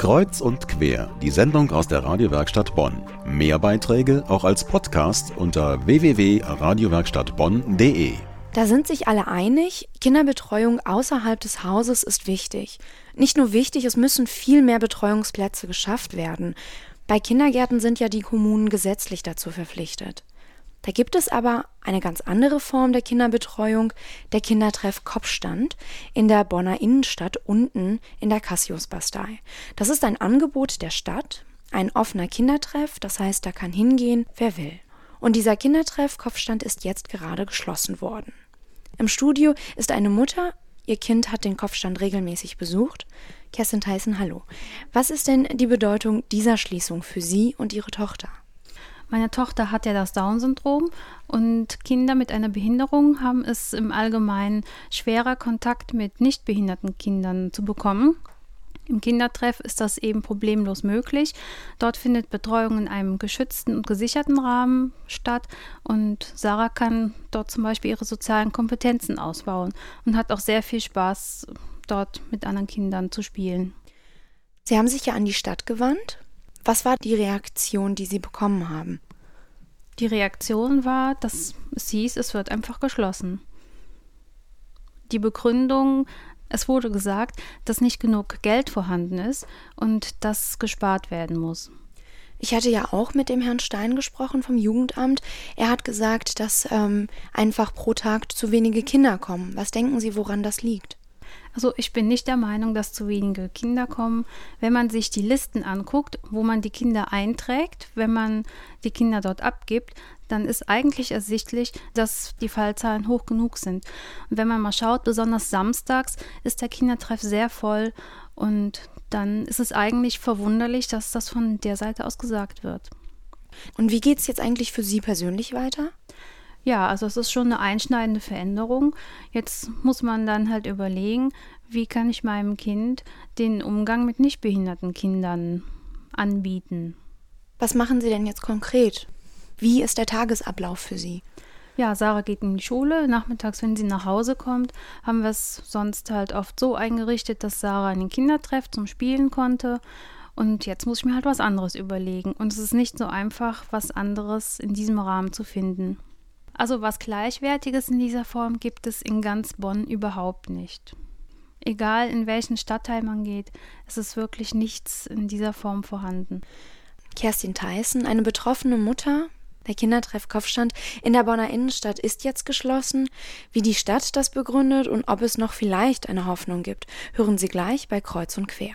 Kreuz und quer, die Sendung aus der Radiowerkstatt Bonn. Mehr Beiträge auch als Podcast unter www.radiowerkstattbonn.de. Da sind sich alle einig, Kinderbetreuung außerhalb des Hauses ist wichtig. Nicht nur wichtig, es müssen viel mehr Betreuungsplätze geschafft werden. Bei Kindergärten sind ja die Kommunen gesetzlich dazu verpflichtet. Da gibt es aber eine ganz andere Form der Kinderbetreuung, der Kindertreff Kopfstand in der Bonner Innenstadt unten in der Cassius-Bastei. Das ist ein Angebot der Stadt, ein offener Kindertreff, das heißt, da kann hingehen, wer will. Und dieser Kindertreff Kopfstand ist jetzt gerade geschlossen worden. Im Studio ist eine Mutter, ihr Kind hat den Kopfstand regelmäßig besucht. Kerstin Tyson, hallo. Was ist denn die Bedeutung dieser Schließung für Sie und Ihre Tochter? Meine Tochter hat ja das Down-Syndrom und Kinder mit einer Behinderung haben es im Allgemeinen schwerer, Kontakt mit nicht behinderten Kindern zu bekommen. Im Kindertreff ist das eben problemlos möglich. Dort findet Betreuung in einem geschützten und gesicherten Rahmen statt und Sarah kann dort zum Beispiel ihre sozialen Kompetenzen ausbauen und hat auch sehr viel Spaß, dort mit anderen Kindern zu spielen. Sie haben sich ja an die Stadt gewandt was war die Reaktion, die Sie bekommen haben? Die Reaktion war, dass es hieß, es wird einfach geschlossen. Die Begründung, es wurde gesagt, dass nicht genug Geld vorhanden ist und dass gespart werden muss. Ich hatte ja auch mit dem Herrn Stein gesprochen vom Jugendamt. Er hat gesagt, dass ähm, einfach pro Tag zu wenige Kinder kommen. Was denken Sie, woran das liegt? Also ich bin nicht der Meinung, dass zu wenige Kinder kommen. Wenn man sich die Listen anguckt, wo man die Kinder einträgt, wenn man die Kinder dort abgibt, dann ist eigentlich ersichtlich, dass die Fallzahlen hoch genug sind. Und wenn man mal schaut, besonders samstags ist der Kindertreff sehr voll und dann ist es eigentlich verwunderlich, dass das von der Seite aus gesagt wird. Und wie geht es jetzt eigentlich für Sie persönlich weiter? Ja, also es ist schon eine einschneidende Veränderung. Jetzt muss man dann halt überlegen, wie kann ich meinem Kind den Umgang mit nicht behinderten Kindern anbieten. Was machen Sie denn jetzt konkret? Wie ist der Tagesablauf für Sie? Ja, Sarah geht in die Schule. Nachmittags, wenn sie nach Hause kommt, haben wir es sonst halt oft so eingerichtet, dass Sarah einen Kindertreff zum Spielen konnte. Und jetzt muss ich mir halt was anderes überlegen. Und es ist nicht so einfach, was anderes in diesem Rahmen zu finden. Also was Gleichwertiges in dieser Form gibt es in ganz Bonn überhaupt nicht. Egal in welchen Stadtteil man geht, es ist wirklich nichts in dieser Form vorhanden. Kerstin Theissen, eine betroffene Mutter, der Kindertreff Kopfstand in der Bonner Innenstadt ist jetzt geschlossen. Wie die Stadt das begründet und ob es noch vielleicht eine Hoffnung gibt, hören Sie gleich bei Kreuz und Quer.